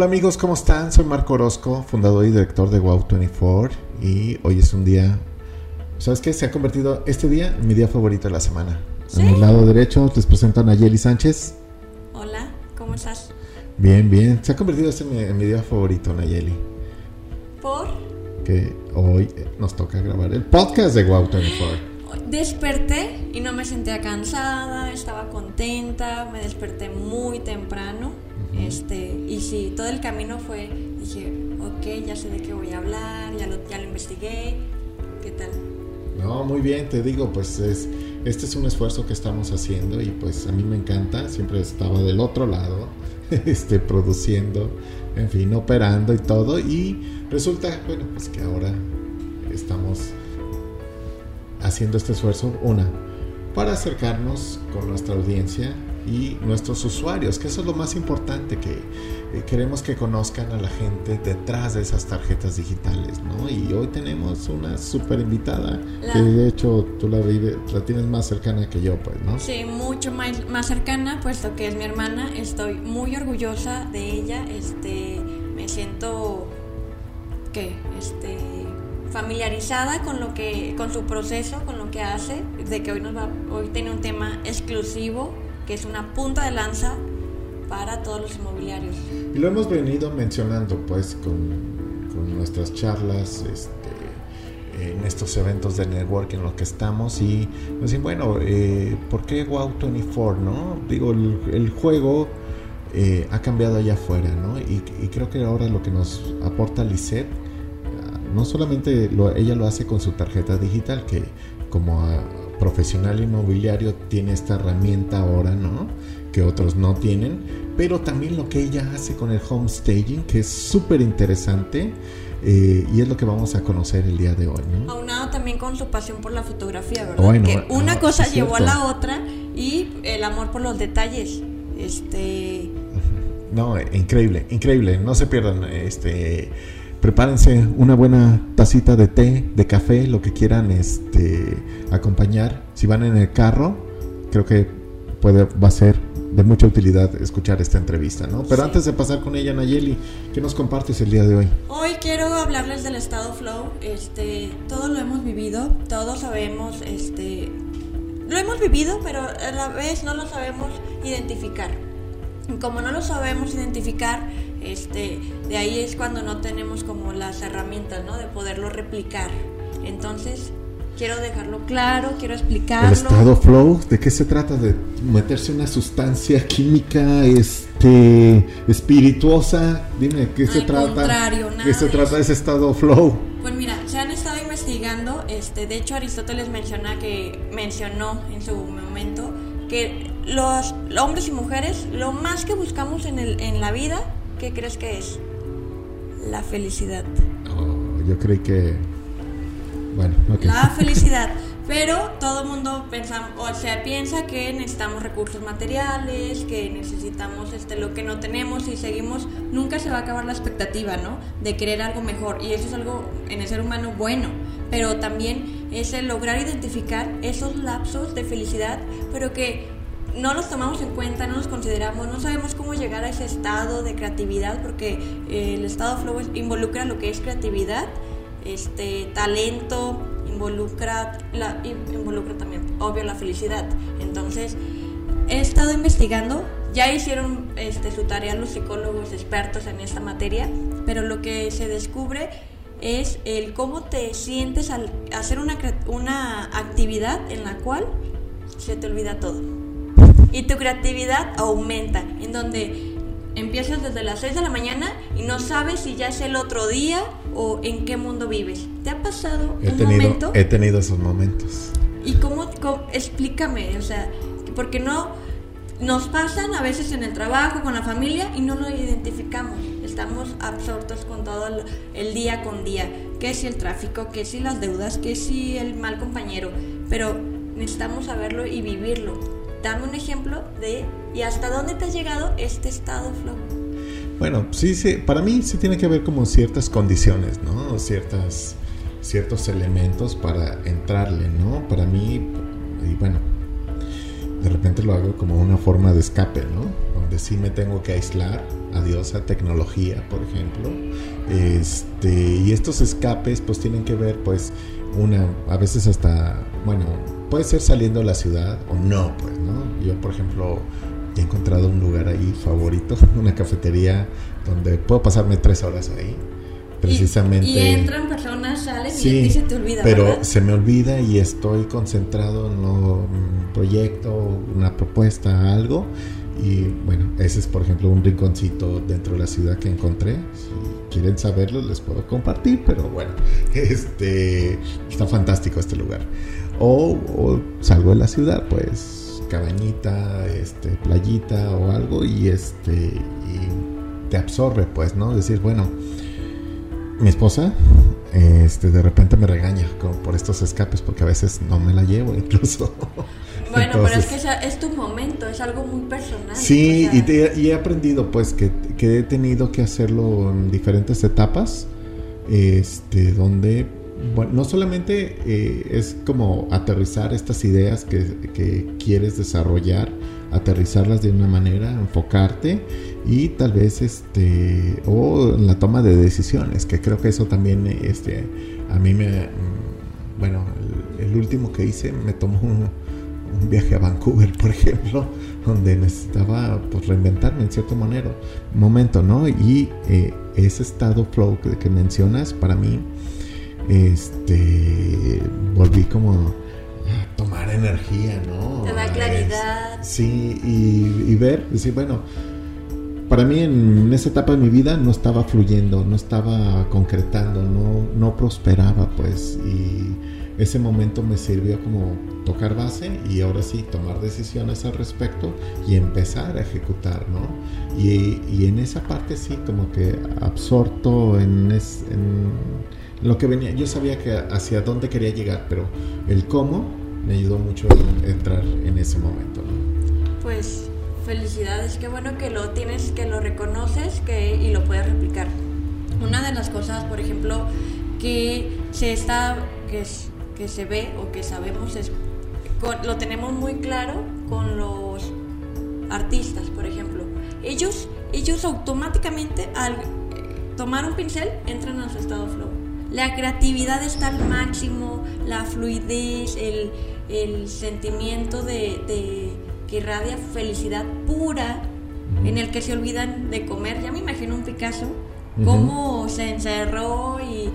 Hola amigos, ¿cómo están? Soy Marco Orozco, fundador y director de Wow24 y hoy es un día, ¿sabes qué? Se ha convertido este día en mi día favorito de la semana. ¿Sí? En el lado derecho les presento a Nayeli Sánchez. Hola, ¿cómo estás? Bien, bien. Se ha convertido este en mi, en mi día favorito, Nayeli. Por Que hoy nos toca grabar el podcast de Wow24. desperté y no me sentía cansada, estaba contenta, me desperté muy temprano. Este, y sí, todo el camino fue, dije, ok, ya sé de qué voy a hablar, ya lo, ya lo investigué, ¿qué tal? No, muy bien, te digo, pues es, este es un esfuerzo que estamos haciendo y pues a mí me encanta, siempre estaba del otro lado, este, produciendo, en fin, operando y todo y resulta, bueno, pues que ahora estamos haciendo este esfuerzo, una, para acercarnos con nuestra audiencia y nuestros usuarios, que eso es lo más importante, que eh, queremos que conozcan a la gente detrás de esas tarjetas digitales, ¿no? Y hoy tenemos una súper invitada, La- que de hecho tú la, vive- la tienes más cercana que yo, pues, ¿no? Sí, mucho más, más cercana, puesto que es mi hermana, estoy muy orgullosa de ella, este, me siento, ¿qué? Este, familiarizada con lo que, con su proceso, con lo que hace, de que hoy nos va, hoy tiene un tema exclusivo, que es una punta de lanza para todos los inmobiliarios. Y lo hemos venido mencionando pues con, con nuestras charlas, este, en estos eventos de networking en los que estamos y nos dicen, bueno, eh, ¿por qué Wow24? ¿no? Digo, el, el juego eh, ha cambiado allá afuera, ¿no? Y, y creo que ahora lo que nos aporta Lisette, no solamente lo- ella lo hace con su tarjeta digital, que como ah, profesional inmobiliario tiene esta herramienta ahora, ¿no? Que otros no tienen, pero también lo que ella hace con el home staging, que es súper interesante eh, y es lo que vamos a conocer el día de hoy, ¿no? Aunado también con su pasión por la fotografía, ¿verdad? Bueno, que una cosa llevó a la otra y el amor por los detalles. Este, No, increíble, increíble. No se pierdan. Este, prepárense una buena tacita de té, de café, lo que quieran, este, acompañar. Si van en el carro, creo que puede, va a ser de mucha utilidad escuchar esta entrevista, ¿no? Pero Sí. antes de pasar con ella, Nayeli, ¿qué nos compartes el día de hoy? Hoy quiero hablarles del estado flow. Este, todos lo hemos vivido, todos sabemos, este, lo hemos vivido, pero a la vez no lo sabemos identificar. Como no lo sabemos identificar, este, de ahí es cuando no tenemos como las herramientas, ¿no? De poderlo replicar. Entonces, quiero dejarlo claro, quiero explicarlo. El estado flow, ¿de qué se trata? ¿De meterse una sustancia química este, espirituosa? Dime, ¿qué se Al trata? contrario, nada ¿Qué se de trata eso. ese estado flow? Pues mira, se han estado investigando, este, de hecho Aristóteles menciona que mencionó en su momento que los hombres y mujeres lo más que buscamos en, el, en la vida, ¿qué crees que es? La felicidad. Oh, yo creí que. Bueno, ok. La felicidad. Pero todo el mundo pensa, o sea, piensa que necesitamos recursos materiales, que necesitamos este, lo que no tenemos y seguimos, nunca se va a acabar la expectativa, ¿no? De querer algo mejor. Y eso es algo en el ser humano bueno. Pero también es el lograr identificar esos lapsos de felicidad, pero que no los tomamos en cuenta, no los consideramos, no sabemos cómo llegar a ese estado de creatividad, porque eh, el estado flow involucra lo que es creatividad, este talento, involucra, la, in- involucra también, obvio, la felicidad. Entonces, he estado investigando, ya hicieron este, su tarea los psicólogos expertos en esta materia, pero lo que se descubre es el cómo te sientes al hacer una, una actividad en la cual se te olvida todo. Y tu creatividad aumenta, en donde empiezas desde las 6 de la mañana y no sabes si ya es el otro día o en qué mundo vives. ¿Te ha pasado He un tenido, momento? he tenido esos momentos. ¿Y cómo, cómo- explícame? O sea, porque no nos pasan a veces en el trabajo, con la familia y no lo identificamos. Estamos absortos con todo el, el día con día. Que si el tráfico, que si las deudas, que si el mal compañero. Pero necesitamos saberlo y vivirlo. Dame un ejemplo de y hasta dónde te ha llegado este estado flow. Bueno, sí, sí, para mí sí tiene que haber como ciertas condiciones, ¿no? Ciertas, ciertos elementos para entrarle, ¿no? Para mí, y bueno, de repente lo hago como una forma de escape, ¿no? donde sí me tengo que aislar, adiós a tecnología, por ejemplo. Este, y estos escapes pues tienen que ver pues una, a veces hasta, bueno, puede ser saliendo de la ciudad o no, pues, ¿no? Yo, por ejemplo, he encontrado un lugar ahí favorito, una cafetería donde puedo pasarme tres horas ahí. Precisamente. Y, entran personas, salen y se te olvida. Pero se me olvida y estoy concentrado en un proyecto, una propuesta, algo. Y bueno, ese es por ejemplo un rinconcito dentro de la ciudad que encontré. Si quieren saberlo, les puedo compartir, pero bueno, este está fantástico este lugar. O, o salgo de la ciudad, pues cabañita, este, playita o algo y este y te absorbe, pues, ¿no? Decir, bueno, mi esposa este de repente me regaña como por estos escapes porque a veces no me la llevo incluso. Bueno, pero es que es tu momento, es algo muy personal. Sí, y, y, he aprendido pues que, que, he tenido que hacerlo en diferentes etapas, este, donde bueno, no solamente eh, es como aterrizar estas ideas que, quieres desarrollar, aterrizarlas de una manera, enfocarte y tal vez este o en la toma de decisiones, que creo que eso también este a mí me mm, bueno, el, último que hice me tomó un, viaje a Vancouver, por ejemplo, donde necesitaba pues, reinventarme en cierto manera, momento, ¿no? Y eh, ese estado flow que, que mencionas para mí este, volví como a tomar energía, ¿no? Te da claridad. sí, y, ver, decir, bueno, para mí en esa etapa de mi vida no estaba fluyendo, no estaba concretando, no, no prosperaba, pues, y ese momento me sirvió como tocar base y ahora sí tomar decisiones al respecto y empezar a ejecutar, ¿no? Y, y en esa parte sí, como que absorto en, en lo que venía, yo sabía que hacia dónde quería llegar, pero el cómo me ayudó mucho a entrar en ese momento. Pues felicidades, qué bueno que lo tienes, que lo reconoces que, y lo puedes replicar. Una de las cosas, por ejemplo, que se está, que, que se ve o que sabemos es, lo tenemos muy claro con los artistas, por ejemplo. Ellos, ellos automáticamente al tomar un pincel entran a su estado flow la creatividad está al máximo, la fluidez, el, sentimiento de, que irradia felicidad pura, en el que se olvidan de comer. Ya me imagino un Picasso, cómo se encerró y,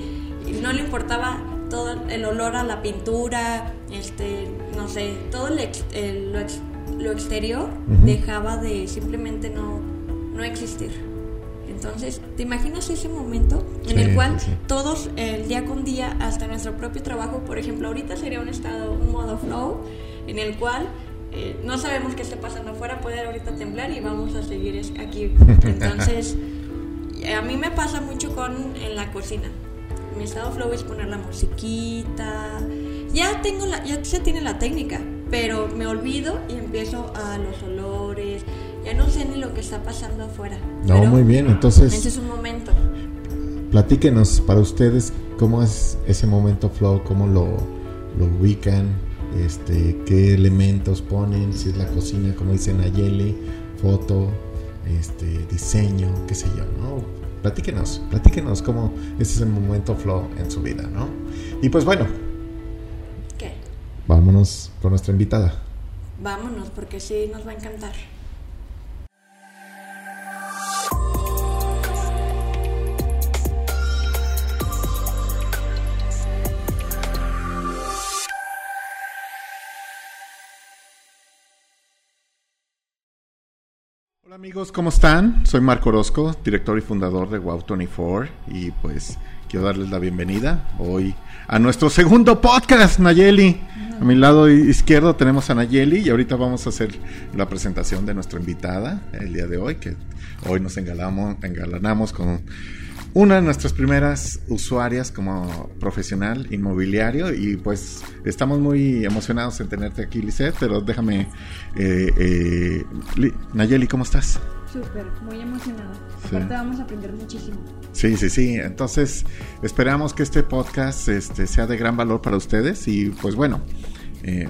no le importaba todo el olor a la pintura, este, no sé, todo lo, exterior dejaba de simplemente no, no existir. Entonces, ¿te imaginas ese momento en el cual todos, el día con día, hasta nuestro propio trabajo, por ejemplo, ahorita sería un estado, un modo flow, en el cual eh, no sabemos qué está pasando afuera, puede ahorita temblar y vamos a seguir aquí. Entonces, a mí me pasa mucho con en la cocina. Mi estado flow es poner la musiquita. Ya tengo la, ya se tiene la técnica, pero me olvido y empiezo a los olores, ya no sé ni lo que está pasando afuera. No, muy bien, entonces... Ese es un momento. Platíquenos para ustedes cómo es ese momento flow, cómo lo, lo ubican, este, qué elementos ponen, si es la cocina, como dice Nayeli, foto, este, diseño, qué sé yo, ¿no? Platíquenos, platíquenos cómo ese es el momento flow en su vida, ¿no? Y pues bueno. ¿Qué? Vámonos con nuestra invitada. Vámonos, porque sí nos va a encantar. Amigos, ¿cómo están? Soy Marco Orozco, director y fundador de Wow24 y pues quiero darles la bienvenida hoy a nuestro segundo podcast, Nayeli. A mi lado izquierdo tenemos a Nayeli y ahorita vamos a hacer la presentación de nuestra invitada el día de hoy, que hoy nos engalamos, engalanamos con una de nuestras primeras usuarias como profesional inmobiliario y pues estamos muy emocionados en tenerte aquí, Lisette, pero déjame, eh, eh, Nayeli, ¿cómo estás? Súper, muy emocionado. Aparte vamos a aprender muchísimo. Sí, sí, sí. Entonces esperamos que este podcast este, sea de gran valor para ustedes y pues bueno, eh,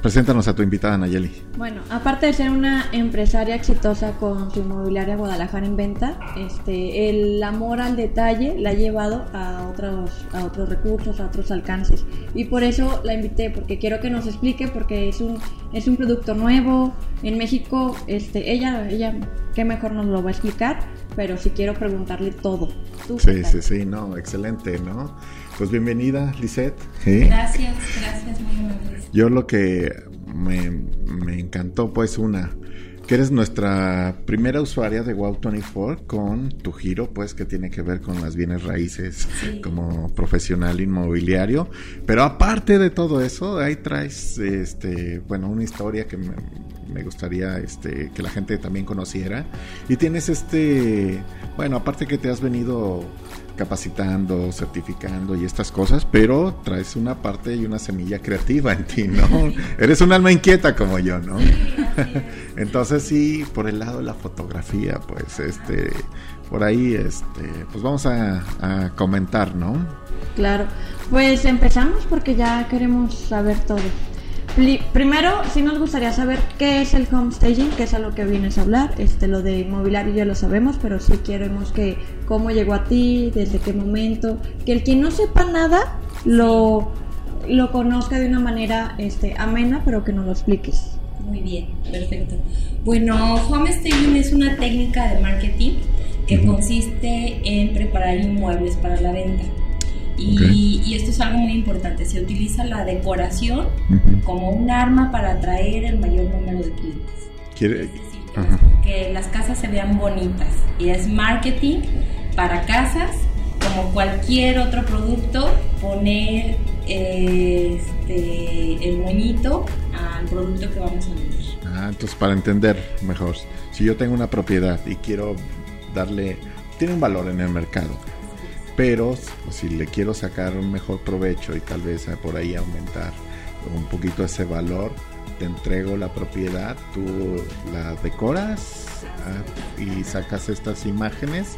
preséntanos a tu invitada Nayeli. Bueno, aparte de ser una empresaria exitosa con su inmobiliaria Guadalajara en venta, este, el amor al detalle la ha llevado a otros, a otros recursos, a otros alcances. Y por eso la invité, porque quiero que nos explique, porque es un, es un producto nuevo. En México, este, ella, ella, qué mejor nos lo va a explicar, pero sí quiero preguntarle todo. sí, sí, sí, no, excelente, ¿no? Pues bienvenida, Lisette. Gracias, gracias, muy amables. Yo lo que me, me, encantó, pues, una, que eres nuestra primera usuaria de Wow24 con tu giro, pues, que tiene que ver con las bienes raíces como profesional inmobiliario. Pero aparte de todo eso, ahí traes, este, bueno, una historia que me, me gustaría este, que la gente también conociera. Y tienes este, bueno, aparte que te has venido capacitando, certificando y estas cosas, pero traes una parte y una semilla creativa en ti, ¿no? Eres un alma inquieta como yo, ¿no? Entonces sí, por el lado de la fotografía, pues este, por ahí, este, pues vamos a, a comentar, ¿no? Claro, pues empezamos porque ya queremos saber todo. Primero, sí nos gustaría saber qué es el home staging, qué es a lo que vienes a hablar. Este, lo de inmobiliario ya lo sabemos, pero sí queremos que cómo llegó a ti, desde qué momento, que el quien no sepa nada lo, lo conozca de una manera este, amena, pero que nos lo expliques. Muy bien, perfecto. Bueno, home staging es una técnica de marketing que consiste en preparar inmuebles para la venta. Y, esto es algo muy importante, se utiliza la decoración como un arma para atraer el mayor número de clientes. ¿Quiere? que, las casas se vean bonitas y es marketing para casas como cualquier otro producto, poner este, el moñito al producto que vamos a vender. Ah, entonces para entender mejor, si yo tengo una propiedad y quiero darle, tiene un valor en el mercado, pero si le quiero sacar un mejor provecho y tal vez por ahí aumentar un poquito ese valor, te entrego la propiedad, tú la decoras ah, y sacas estas imágenes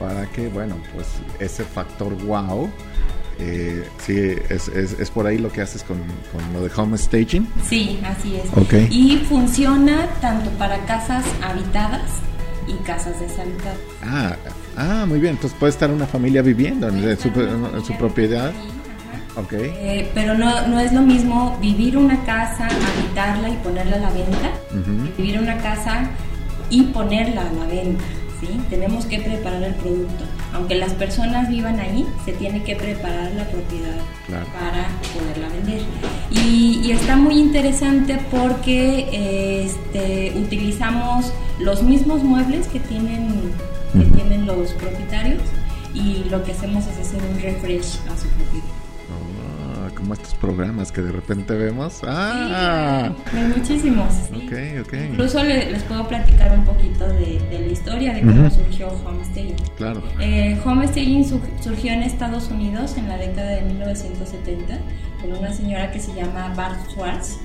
para que, bueno, pues ese factor wow. Eh, sí, es, por ahí lo que haces con, lo de home staging. Sí, así es. Y funciona tanto para casas habitadas y casas deshabitadas. Ah, Ah, muy bien. Entonces puede estar una familia viviendo en, su, propiedad. Okay. Eh, pero no, no es lo mismo vivir una casa, habitarla y ponerla a la venta, vivir una casa y ponerla a la venta. ¿sí? Tenemos que preparar el producto. Aunque las personas vivan ahí, se tiene que preparar la propiedad para poderla vender. Y, está muy interesante porque este, utilizamos los mismos muebles que tienen que tienen los propietarios y lo que hacemos es hacer un refresh a su propiedad. Ah, como estos programas que de repente vemos. ¡Ah! hay muchísimos. Okay, Incluso les puedo platicar un poquito de, la historia de cómo surgió Homestaging. Claro. Eh, Homestaging surgió en Estados Unidos en la década de 1970 con una señora que se llama Bart Schwartz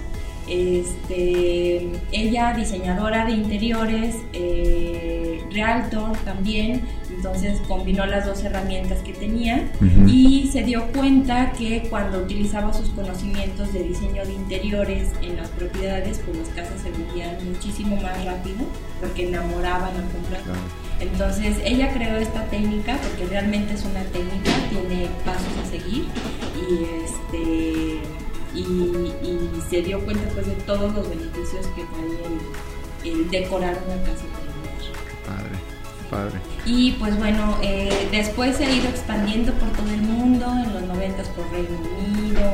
este, ella diseñadora de interiores, eh, realtor también, entonces combinó las dos herramientas que tenía y se dio cuenta que cuando utilizaba sus conocimientos de diseño de interiores en las propiedades, pues las casas se vendían muchísimo más rápido porque enamoraban al comprar. Entonces ella creó esta técnica porque realmente es una técnica, tiene pasos a seguir y este y, se dio cuenta pues de todos los beneficios que trae el, decorar una casa Padre, padre. Y pues bueno, eh, después se ha ido expandiendo por todo el mundo, en los 90 por Reino Unido,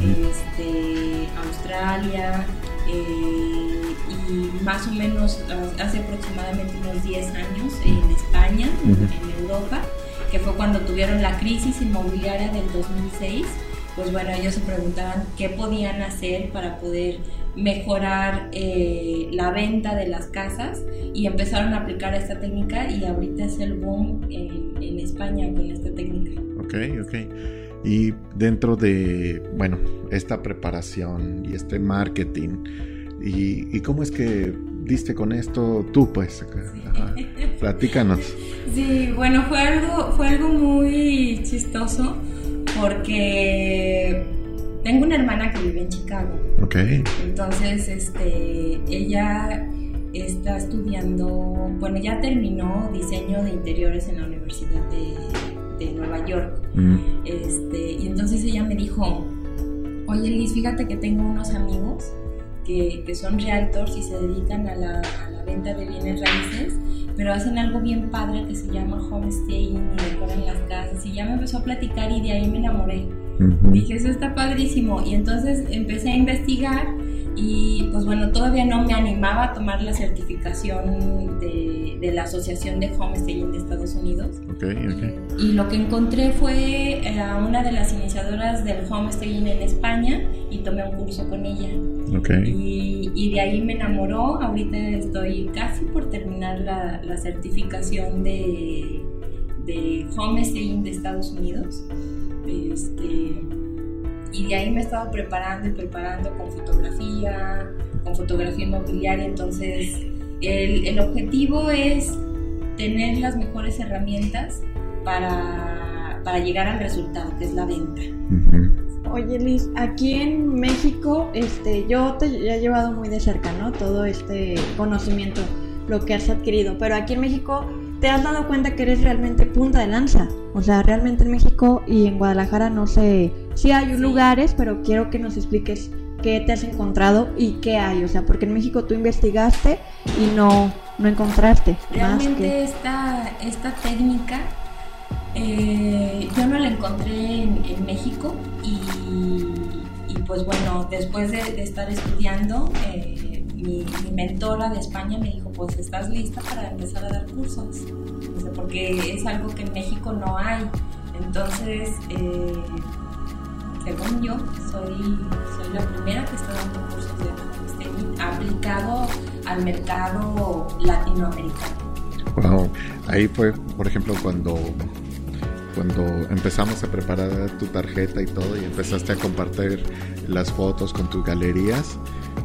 este, Australia, eh, y más o menos hace aproximadamente unos 10 años en España, en Europa, que fue cuando tuvieron la crisis inmobiliaria del 2006 pues bueno, ellos se preguntaban qué podían hacer para poder mejorar eh, la venta de las casas y empezaron a aplicar esta técnica y ahorita es el boom en, España con esta técnica. Ok, ok. Y dentro de, bueno, esta preparación y este marketing, ¿y, cómo es que diste con esto tú, pues? Platícanos. Sí, bueno, fue algo, fue algo muy chistoso porque tengo una hermana que vive en Chicago. Ok. Entonces, este, ella está estudiando, bueno, ya terminó diseño de interiores en la Universidad de, de Nueva York. Mm. Este, y entonces ella me dijo, oye Liz, fíjate que tengo unos amigos que, que son realtors y se dedican a la, a la venta de bienes raíces, pero hacen algo bien padre que se llama homestaying y decoran las casas. Y ya me empezó a platicar y de ahí me enamoré. Ujú. Dije, eso está padrísimo. Y entonces empecé a investigar y pues bueno, todavía no me animaba a tomar la certificación de, de la Asociación de Homestaying de Estados Unidos. Ok, ok. Y lo que encontré fue eh, a una de las iniciadoras del homestaying en España y tomé un curso con ella. Ok. Y, y de ahí me enamoró. Ahorita estoy casi por terminar la, la certificación de, de homestaying de Estados Unidos. Este, y de ahí me he estado preparando y preparando con fotografía, con fotografía inmobiliaria. Entonces, el, el objetivo es tener las mejores herramientas para, para llegar al resultado, que es la venta. Oye Liz, aquí en México, este, yo te he llevado muy de cerca, ¿no? Todo este conocimiento, lo que has adquirido, pero aquí en México te has dado cuenta que eres realmente punta de lanza. O sea, realmente en México y en Guadalajara no sé, sí hay Sí. lugares, pero quiero que nos expliques qué te has encontrado y qué hay. O sea, porque en México tú investigaste y no, no encontraste Realmente que... esta, esta técnica eh, yo no la encontré en, en México y, y, pues bueno, después de, de estar estudiando, eh, mi, mi mentora de España me dijo, pues estás lista para empezar a dar cursos, Dice, porque es algo que en México no hay. Entonces, eh, según yo, soy, soy la primera que está dando cursos de homestaying aplicado al mercado latinoamericano. Wow. Ahí fue, por ejemplo, cuando cuando empezamos a preparar tu tarjeta y todo y empezaste a compartir las fotos con tus galerías,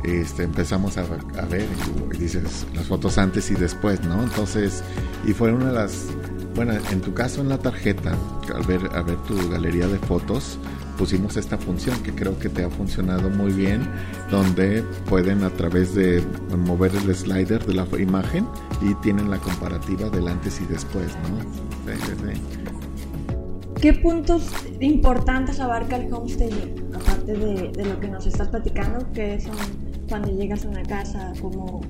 este, empezamos a, a ver y, dices las fotos antes y después, ¿no? Entonces, y fue una de las, bueno, en tu caso en la tarjeta, al ver, a ver tu galería de fotos, pusimos esta función que creo que te ha funcionado muy bien, donde pueden a través de mover el slider de la imagen y tienen la comparativa del antes y después, ¿no? Sí, sí, sí. ¿Qué puntos importantes abarca el homestaying? Aparte de, de lo que nos estás platicando, que son cuando llegas a una casa, como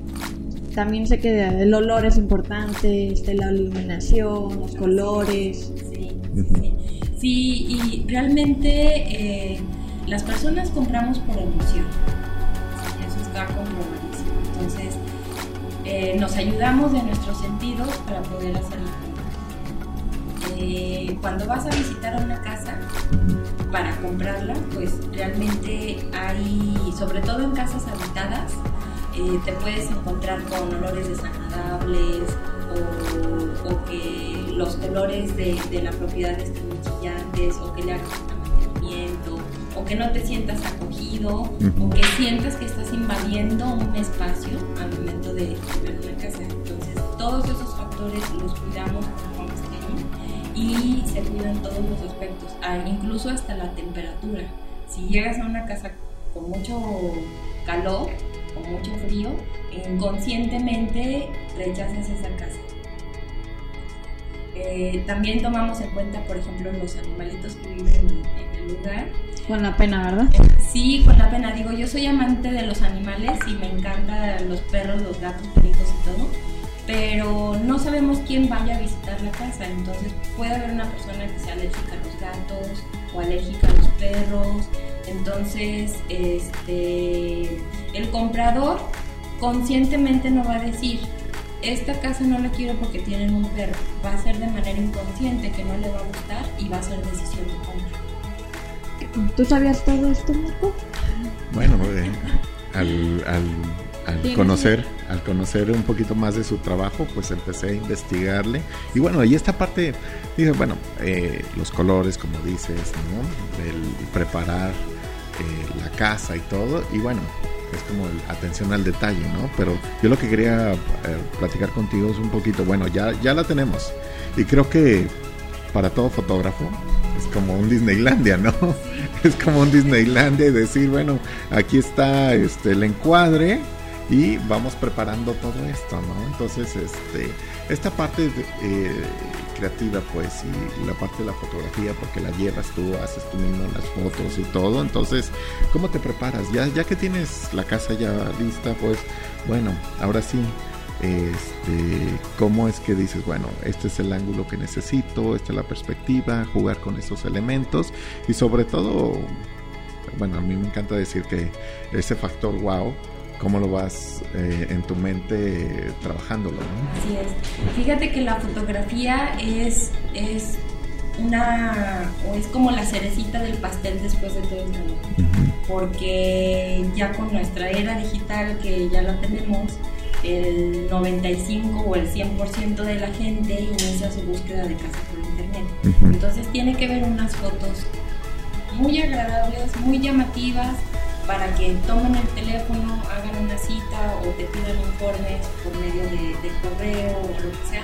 también sé que el olor es importante, este, la iluminación, los colores. Sí, sí. Sí, y realmente eh, las personas compramos por emoción. Eso está comprobadísimo. Entonces, eh, nos ayudamos de nuestros sentidos para poder hacer la compra. Eh, cuando vas a visitar una casa para comprarla, pues realmente hay, sobre todo en casas habitadas, te puedes encontrar con olores desagradables o, que los colores de, de la propiedad estén chillantes o que le hagas mantenimiento o que no te sientas acogido Ujú. o que sientas que estás invadiendo un espacio al momento de ver una casa. Entonces, todos esos factores los cuidamos con y se cuidan todos los aspectos, ah, incluso hasta la temperatura. Si llegas a una casa con mucho calor o mucho frío, inconscientemente rechazas esa casa. Eh, también tomamos en cuenta, por ejemplo, los animalitos que viven en el lugar. Con la pena, ¿verdad? Sí, con la pena. Digo, yo soy amante de los animales y me encantan los perros, los gatos, perritos y todo. Pero no sabemos quién vaya a visitar la casa. Entonces puede haber una persona que sea alérgica a los gatos o alérgica a los perros. Entonces, este, el comprador conscientemente no va a decir, esta casa no la quiero porque tienen un perro. Va a ser de manera inconsciente que no le va a gustar y va a ser decisión de compra. ¿Tú sabías todo esto, Marco? Bueno, eh, al, al, al conocer, al conocer un poquito más de su trabajo, pues empecé a investigarle. Y bueno, y esta parte, dije, bueno, eh, los colores, como dices, ¿no? El preparar eh, la casa y todo. Y bueno, es como el atención al detalle, ¿no? Pero yo lo que quería eh, platicar contigo es un poquito, bueno, ya, ya la tenemos. Y creo que para todo fotógrafo es como un Disneylandia, ¿no? Es como un Disneylandia y decir, bueno, aquí está este el encuadre y vamos preparando todo esto, ¿no? Entonces, este, esta parte eh, creativa, pues, y la parte de la fotografía, porque la llevas tú, haces tú mismo las fotos y todo, entonces, ¿cómo te preparas? Ya, que tienes la casa ya lista, pues, bueno, ahora sí, este, cómo es que dices, bueno, este es el ángulo que necesito, esta es la perspectiva, jugar con esos elementos y sobre todo, bueno, a mí me encanta decir que ese factor wow, cómo lo vas eh, en tu mente trabajándolo, ¿no? Así es. Fíjate que la fotografía es, es una, o es como la cerecita del pastel después de todo el trabajo. Porque ya con nuestra era digital que ya la tenemos, el 95 o el 100% de la gente inicia su búsqueda de casa por internet. Entonces tiene que ver unas fotos muy agradables, muy llamativas, para que tomen el teléfono, hagan una cita o te pidan informes por medio de, correo o lo que sea.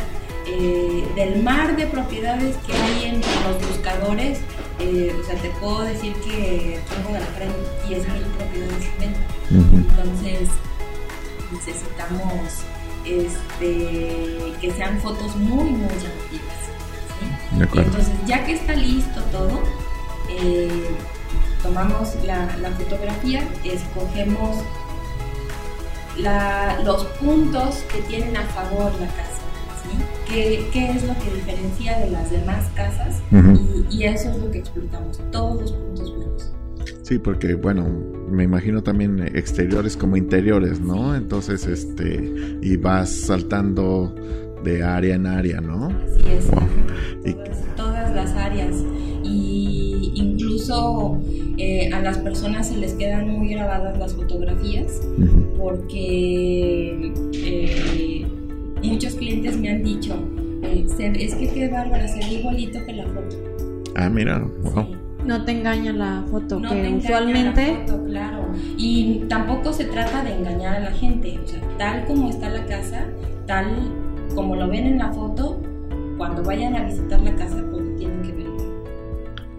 Eh, del mar de propiedades que hay en los buscadores, eh, o sea, te puedo decir que tengo de la frente 10.000 propiedades en venta. Entonces, necesitamos este, que sean fotos muy, muy llamativas. Entonces, ya que está listo todo, eh, tomamos la, fotografía, escogemos los puntos que tienen a favor la casa. ¿Qué, es lo que diferencia de las demás casas? y, y, eso es lo que explotamos, todos los puntos buenos. Sí, porque bueno, me imagino también exteriores como interiores, ¿no? Entonces, este, y vas saltando de área en área, ¿no? Así es. Y... Todas, las áreas. Incluso eh, a las personas se les quedan muy grabadas las fotografías porque eh, muchos clientes me han dicho, eh, es que qué bárbara, se ve igualito que la foto. Ah, mira, wow no te engaña la foto, que usualmente... claro. Y tampoco se trata de engañar a la gente, o sea, tal como está la casa, tal como lo ven en la foto, cuando vayan a visitar la casa,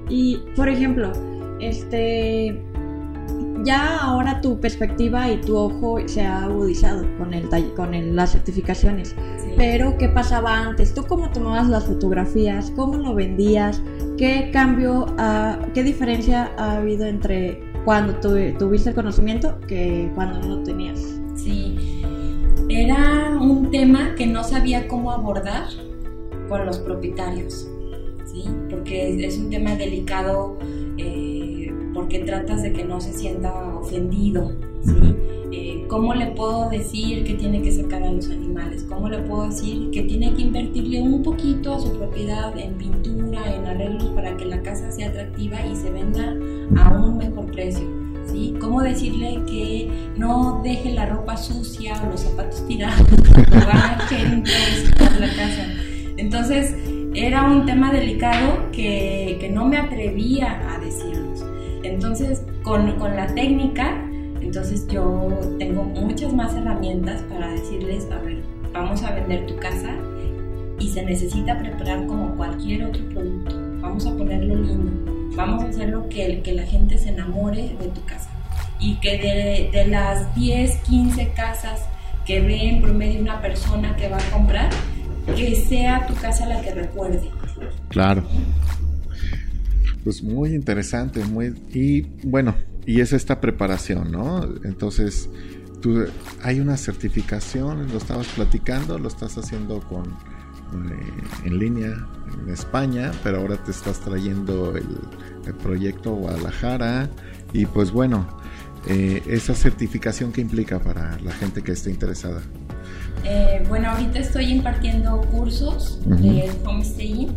Y, por ejemplo, este... Ya ahora tu perspectiva y tu ojo se ha agudizado con, el, con las certificaciones. Pero, ¿qué pasaba antes? ¿Tú cómo tomabas las fotografías? ¿Cómo lo vendías? ¿Qué cambio, qué diferencia ha habido entre cuando tuviste el conocimiento que cuando no lo tenías? Sí, era un tema que no sabía cómo abordar con los propietarios, ¿sí? porque es un tema delicado eh, porque tratas de que no se sienta ofendido. ¿sí? Eh, ¿Cómo le puedo decir que tiene que sacar a los animales? ¿Cómo le puedo decir que tiene que invertirle un poquito a su propiedad en pintura, en arreglos para que la casa sea atractiva y se venda a un mejor precio? ¿sí? ¿Cómo decirle que no deje la ropa sucia o los zapatos tirados va a querer la casa? Entonces, era un tema delicado que, que no me atrevía a decirlos. Entonces, con, con la técnica entonces yo tengo muchas más herramientas para decirles, a ver, vamos a vender tu casa y se necesita preparar como cualquier otro producto. Vamos a ponerlo lindo, vamos a hacerlo que, que la gente se enamore de tu casa y que de, de las 10, 15 casas que ve en promedio una persona que va a comprar, que sea tu casa la que recuerde. Claro. Pues muy interesante, muy y bueno, y es esta preparación, ¿no? Entonces, tú, hay una certificación, lo estabas platicando, lo estás haciendo con eh, en línea en España, pero ahora te estás trayendo el, proyecto Guadalajara y pues bueno, eh, esa certificación que implica para la gente que esté interesada. Eh, bueno, ahorita estoy impartiendo cursos de homestaying.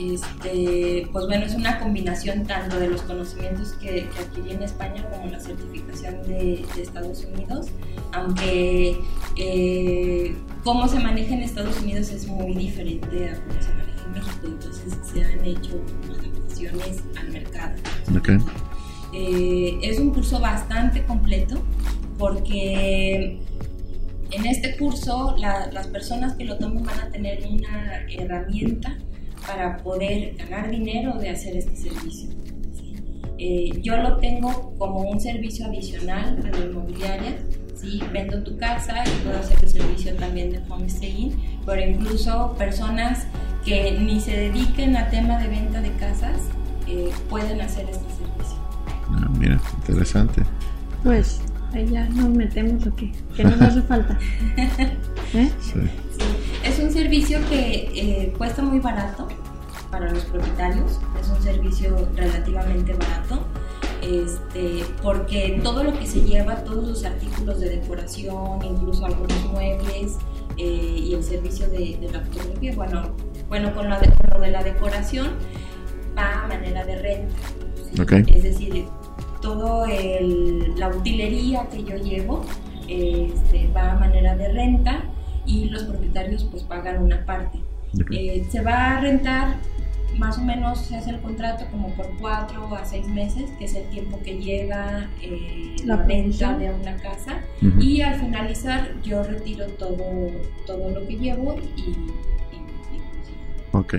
Este, pues bueno, es una combinación tanto de los conocimientos que, adquirí en España como la certificación de, Estados Unidos, aunque eh, cómo se maneja en Estados Unidos es muy diferente a cómo se maneja en México, entonces se han hecho adaptaciones al mercado. Eh, es un curso bastante completo porque en este curso las personas que lo tomen van a tener una herramienta para poder ganar dinero de hacer este servicio. Eh, yo lo tengo como un servicio adicional a la inmobiliaria. ¿sí? Vendo tu casa y puedo hacer el servicio también de homestaying, pero incluso personas que ni se dediquen a tema de venta de casas eh, pueden hacer este servicio. Ah, mira, interesante. Pues ahí ya nos metemos o qué, que nos hace falta. ¿Eh? Sí. sí. Es un servicio que eh, cuesta muy barato para los propietarios, es un servicio relativamente barato. Este, porque todo lo que se lleva, todos los artículos de decoración, incluso algunos muebles eh, y el servicio de, la fotografía, bueno, bueno con, la de, lo de la decoración va a manera de renta. Es decir, todo la utilería que yo llevo este, va a manera de renta y los propietarios pues pagan una parte. Eh, se va a rentar más o menos se hace el contrato como por cuatro a seis meses, que es el tiempo que llega eh, la, venta de una casa. Y al finalizar yo retiro todo, todo lo que llevo y... ok.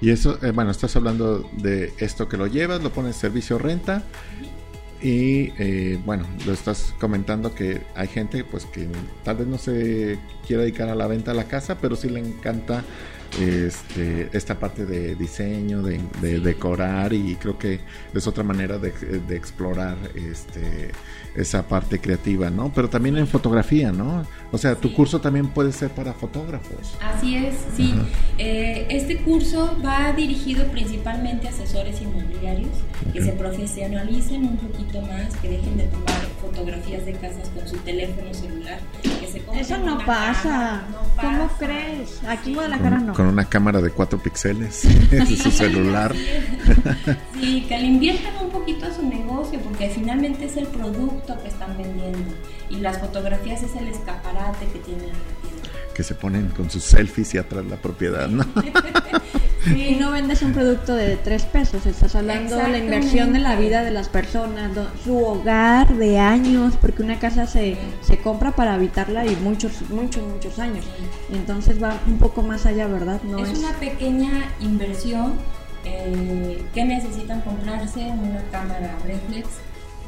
Y eso, eh, bueno, estás hablando de esto que lo llevas, lo pones servicio renta. Y eh, bueno, lo estás comentando que hay gente pues que tal vez no se quiera dedicar a la venta de la casa, pero sí le encanta este, esta parte de diseño, de, decorar y creo que es otra manera de, explorar este, esa parte creativa, ¿no? Pero también en fotografía, ¿no? O sea, tu curso también puede ser para fotógrafos. Así es, sí. Eh, este curso va dirigido principalmente a asesores inmobiliarios que se profesionalicen un poquito más, que dejen de tomar fotografías de casas con su teléfono celular. Eso no pasa. ¿Cómo crees? Aquí en Guadalajara no con una cámara de 4 píxeles en su celular. Sí, que le inviertan un poquito a su negocio, porque finalmente es el producto que están vendiendo y las fotografías es el escaparate que tienen que se ponen con sus selfies y atrás la propiedad, ¿no? Y no vendes un producto de tres pesos, estás hablando de la inversión de la vida de las personas, su hogar de años, porque una casa se, se compra para habitarla y muchos, muchos, muchos años. Entonces va un poco más allá, ¿verdad? No es, una pequeña inversión eh, que necesitan comprarse una cámara reflex.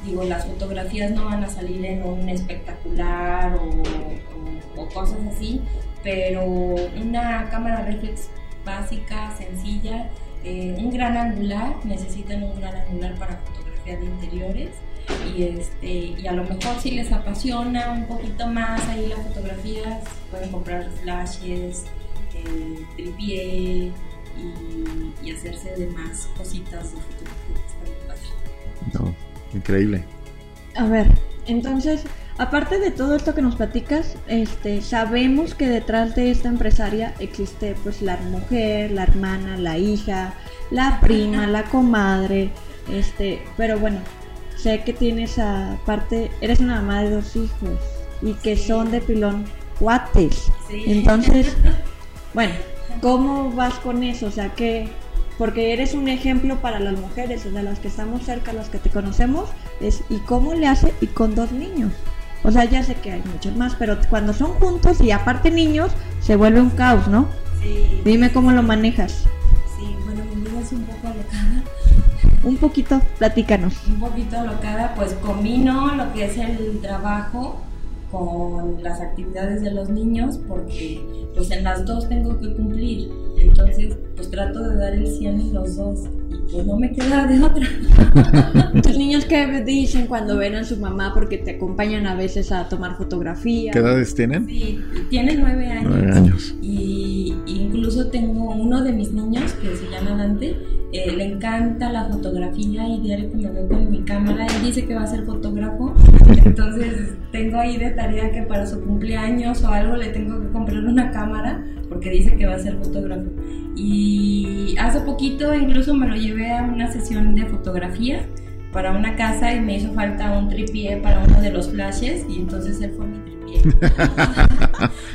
Digo, las fotografías no van a salir en un espectacular o, o cosas así, pero una cámara reflex básica, sencilla, eh, un gran angular, necesitan un gran angular para fotografía de interiores y, este, y a lo mejor si les apasiona un poquito más ahí las fotografías, pueden comprar flashes, eh, tripié y, hacerse de más cositas de fotografía. No, increíble. A ver, entonces Aparte de todo esto que nos platicas, este, sabemos que detrás de esta empresaria existe pues la mujer, la hermana, la hija, la prima, la comadre, este, pero bueno, sé que tienes aparte, eres una mamá de dos hijos y que son de pilón cuates. Entonces, bueno, ¿cómo vas con eso? O sea, que porque eres un ejemplo para las mujeres, o sea, las que estamos cerca, las que te conocemos, es ¿y cómo le hace? Y con dos niños. O sea, ya sé que hay muchos más, pero cuando son juntos y aparte niños, se vuelve un caos, ¿no? Sí. Dime cómo lo manejas. Sí, bueno, mi vida es un poco alocada. Un poquito, platícanos. Un poquito alocada, pues combino lo que es el trabajo con las actividades de los niños porque pues en las dos tengo que cumplir. Entonces, pues trato de dar el 100 en los dos y pues no me queda de otra. ¿Tus niños qué dicen cuando ven a su mamá porque te acompañan a veces a tomar fotografía? ¿Qué edades tienen? Sí, tienen nueve años. Nueve años. Y incluso tengo uno de mis niños que se llama Dante, eh, le encanta la fotografía y diario que me ve con mi cámara, él dice que va a ser fotógrafo, entonces tengo ahí de tarea que para su cumpleaños o algo le tengo que comprar una cámara porque dice que va a ser fotógrafo. Y hace poquito incluso me lo llevé a una sesión de fotografía para una casa y me hizo falta un tripié para uno de los flashes y entonces él fue mi tripié.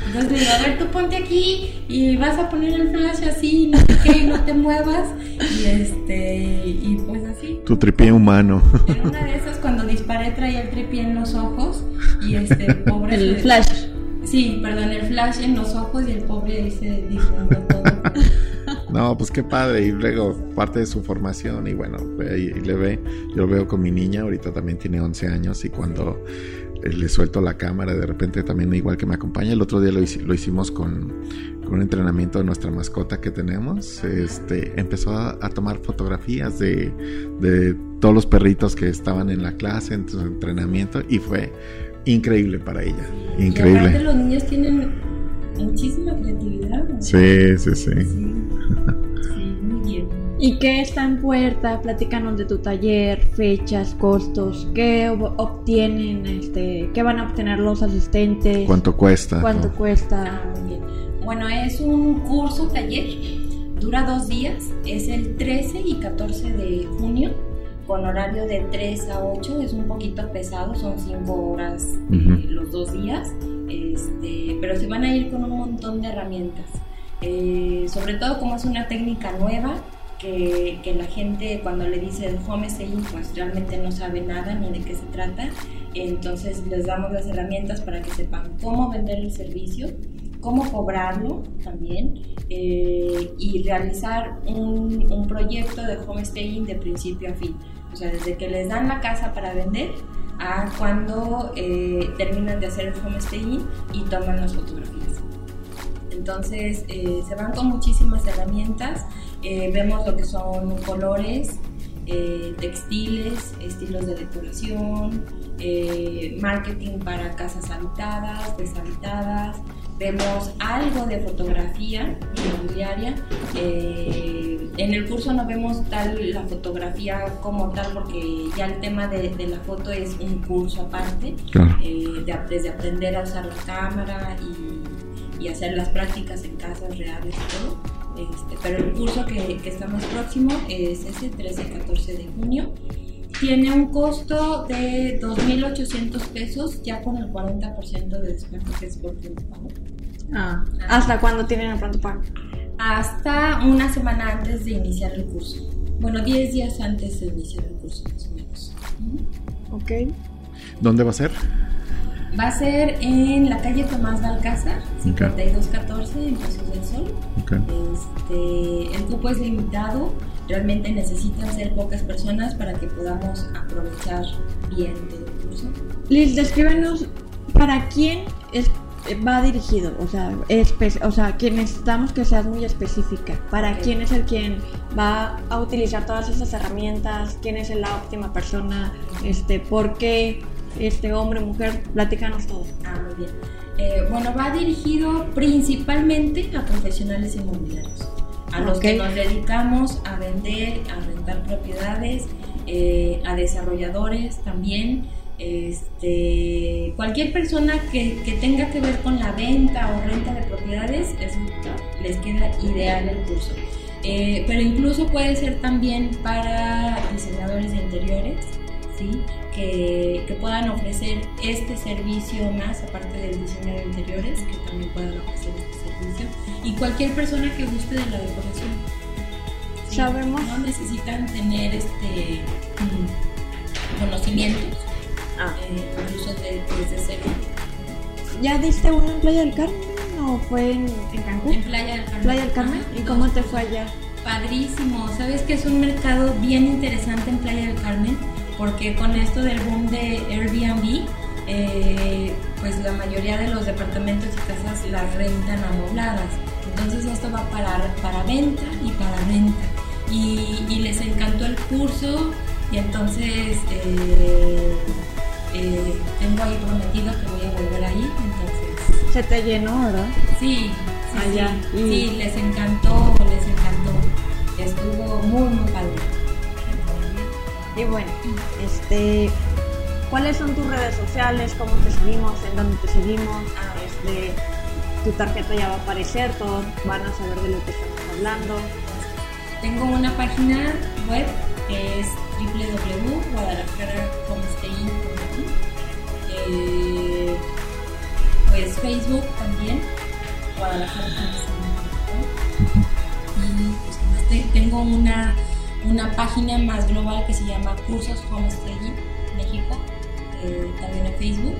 entonces le digo, a ver, tú ponte aquí y vas a poner el flash así, no sé qué, no te muevas y este y pues así. Tu tripié humano. En una de esas cuando disparé traía el tripié en los ojos y este pobre el flash. Sí, perdón, el flash en los ojos y el pobre ahí se disfrutó todo. No, pues qué padre. Y luego parte de su formación y bueno, y le ve, yo lo veo con mi niña, ahorita también tiene 11 años y cuando le suelto la cámara, de repente también igual que me acompaña. El otro día lo, lo hicimos con, con, un entrenamiento de nuestra mascota que tenemos. Este, empezó a, a tomar fotografías de, de, todos los perritos que estaban en la clase, en su entrenamiento, y fue increíble para ella. Increíble. Y los niños tienen muchísima creatividad. Sí, sí, sí. sí. ¿Y qué está en puerta? Platícanos de tu taller, fechas, costos, qué obtienen, este, qué van a obtener los asistentes. ¿Cuánto cuesta? ¿Cuánto cuesta? Ah, bien. Bueno, es un curso taller, dura dos días, es el 13 y 14 de junio con horario de 3 a 8, es un poquito pesado, son 5 horas eh, los dos días, este, pero se van a ir con un montón de herramientas. Eh, sobre todo como es una técnica nueva, que, que, la gente cuando le dice el home staging pues realmente no sabe nada ni de qué se trata, entonces les damos las herramientas para que sepan cómo vender el servicio, cómo cobrarlo también eh, y realizar un, un, proyecto de home staging de principio a fin. O sea, desde que les dan la casa para vender a cuando eh, terminan de hacer el home staging y toman las fotografías. Entonces eh, se van con muchísimas herramientas, eh, vemos lo que son colores, eh, textiles, estilos de decoración, marketing para casas habitadas, deshabitadas, vemos algo de fotografía inmobiliaria. Eh, en el curso no vemos tal la fotografía como tal porque ya el tema de, de la foto es un curso aparte, Claro. eh, de- desde aprender a usar la cámara y, y hacer las prácticas en casas reales y todo. Este, pero el curso que, que está más próximo es ese 13-14 de junio. Tiene un costo de 2.800 pesos ya con el 40% de descuento que es por pronto pago. Ah, ¿Hasta cuándo tienen el pronto pago? Hasta una semana antes de iniciar el curso. Bueno, 10 días antes de iniciar el curso, más o menos. Ok. ¿Dónde va a ser? Va a ser en la calle Tomás de Alcázar, Ok. 5214, en Pasos del Sol. Ok. Este, el cupo es limitado, realmente necesitan ser pocas personas para que podamos aprovechar bien todo el curso. Liz, descríbenos para quién es, va dirigido, o sea, espe- o sea, que necesitamos que seas muy específica. Para Ok. quién es el quien va a utilizar todas esas herramientas, quién es la óptima persona, este, por qué, este hombre, mujer, platícanos todo. Ah, muy bien. Eh, bueno, va dirigido principalmente a profesionales inmobiliarios, a los que nos dedicamos a vender, a rentar propiedades, eh, a desarrolladores también. Este, cualquier persona que, que tenga que ver con la venta o renta de propiedades, es- les queda ideal el curso. Eh, pero incluso puede ser también para diseñadores de interiores, ¿sí? que, que puedan ofrecer este servicio más, aparte del diseño de interiores, que también puedan ofrecer este servicio. Y cualquier persona que guste de la decoración. ¿sí? Sabemos. No necesitan tener este mm, conocimientos, eh, incluso de- desde cero. ¿Ya diste uno en Playa del Carmen o fue en, en Cancún? En Playa del Carmen. Playa del Carmen. Ajá, ¿Y dos cómo te fue allá? Padrísimo, sabes que es un mercado bien interesante en Playa del Carmen porque con esto del boom de Airbnb, eh, pues la mayoría de los departamentos y casas las rentan amobladas. Entonces esto va para, para venta y para renta. Y, y les encantó el curso y entonces eh, eh, tengo ahí prometido que voy a volver ahí. Entonces Se te llenó, ¿verdad? Sí, sí, Allá. sí, sí, les encantó, les encantó. Estuvo muy, muy padre. Y bueno, este, ¿cuáles son tus redes sociales? ¿Cómo te seguimos? ¿En dónde te seguimos? Este, tu tarjeta ya va a aparecer, todos van a saber de lo que estamos hablando. Tengo una página web que es www.guadalajarahomestaying.com eh, Pues Facebook también, Guadalajara. Y pues, ¿qué más? Te- tengo una, una página más global que se llama Cursos Homestaying México, eh, también en Facebook.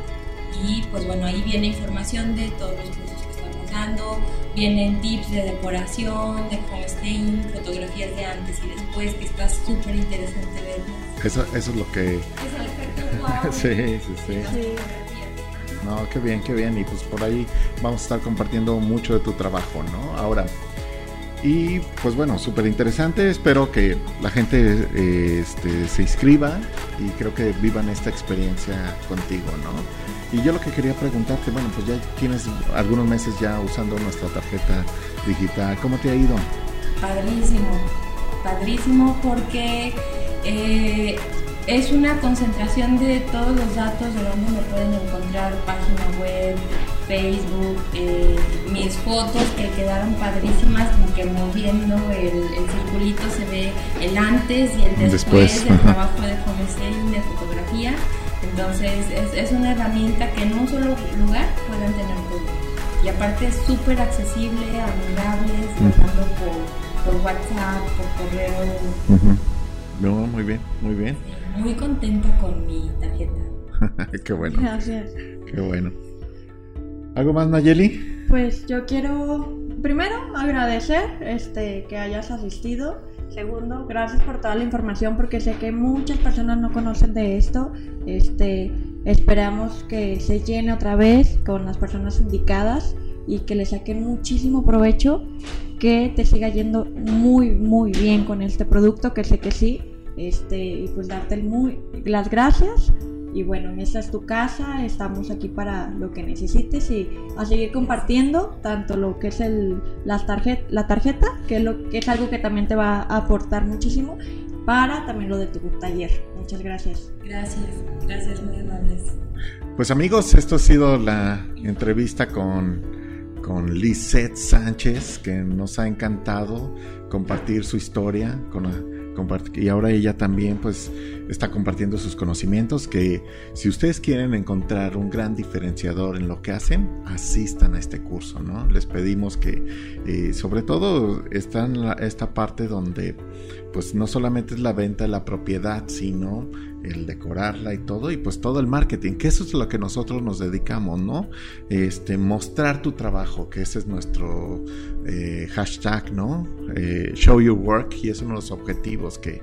Y pues bueno, ahí viene información de todos los cursos que estamos utilizando. Vienen tips de decoración, de homestaying, fotografías de antes y después, que está súper interesante verlas. Eso, eso es lo que... Es el efecto wow. sí, sí, sí. No, qué bien, qué bien. Y pues por ahí vamos a estar compartiendo mucho de tu trabajo, ¿no? Ahora, y pues bueno, súper interesante. Espero que la gente eh, este, se inscriba y creo que vivan esta experiencia contigo, ¿no? Y yo lo que quería preguntarte, bueno, pues ya tienes algunos meses ya usando nuestra tarjeta digital. ¿Cómo te ha ido? Padrísimo, padrísimo porque eh, es una concentración de todos los datos de donde me pueden encontrar, página web, Facebook, eh, mis fotos que quedaron padrísimas, porque moviendo el, circulito se ve el antes y el después, del trabajo de homesteading, de fotografía. Entonces es, una herramienta que en un solo lugar pueden tener todo. Y aparte es súper accesible, amigable, por, por, WhatsApp, por correo. No, muy bien, muy bien. Muy contenta con mi tarjeta. Qué bueno. Gracias. Qué bueno. ¿Algo más, Nayeli? Pues yo quiero primero agradecer este que hayas asistido. Segundo, gracias por toda la información porque sé que muchas personas no conocen de esto. Este, esperamos que se llene otra vez con las personas indicadas y que le saquen muchísimo provecho, que te siga yendo muy muy bien con este producto, que sé que sí. Este, y pues darte muy las gracias y bueno, esta es tu casa, estamos aquí para lo que necesites y a seguir compartiendo tanto lo que es el, la, tarjeta, la tarjeta, que es, lo, que es algo que también te va a aportar muchísimo, para también lo de tu taller. Muchas gracias. Gracias, gracias, muy amables. Pues amigos, esto ha sido la entrevista con, con Lisette Sánchez, que nos ha encantado compartir su historia con y ahora ella también pues está compartiendo sus conocimientos que si ustedes quieren encontrar un gran diferenciador en lo que hacen, asistan a este curso, ¿no? Les pedimos que eh, sobre todo está en esta parte donde pues no solamente es la venta de la propiedad, sino el decorarla y todo, y pues todo el marketing, que eso es lo que nosotros nos dedicamos, ¿no? Este, mostrar tu trabajo, que ese es nuestro eh, hashtag, ¿no? Eh, show your work, y es uno de los objetivos que,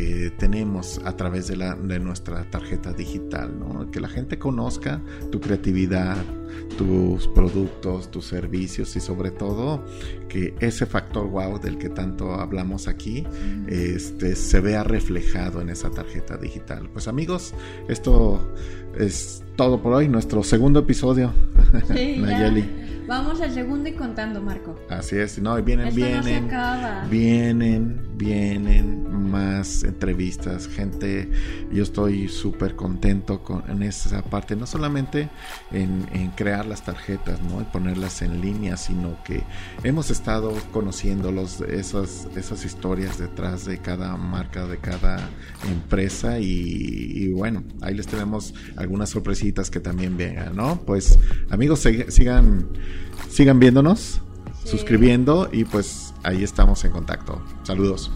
que tenemos a través de, la, de nuestra tarjeta digital, ¿no? Que la gente conozca tu creatividad, tus productos, tus servicios y sobre todo que ese factor wow del que tanto hablamos aquí este, se vea reflejado en esa tarjeta digital. Pues amigos, esto es todo por hoy, nuestro segundo episodio. Nayeli. Vamos al segundo y contando, Marco. Así es, no, vienen, vienen, vienen, vienen más entrevistas, gente. Yo estoy súper contento con en esa parte, no solamente en, crear las tarjetas, ¿no? Y ponerlas en línea, sino que hemos estado conociendo los, esas, esas historias detrás de cada marca, de cada empresa y, bueno, ahí les tenemos algunas sorpresitas que también vengan, ¿no? Pues amigos, sigan sigan viéndonos, suscribiendo y pues ahí estamos en contacto. Saludos.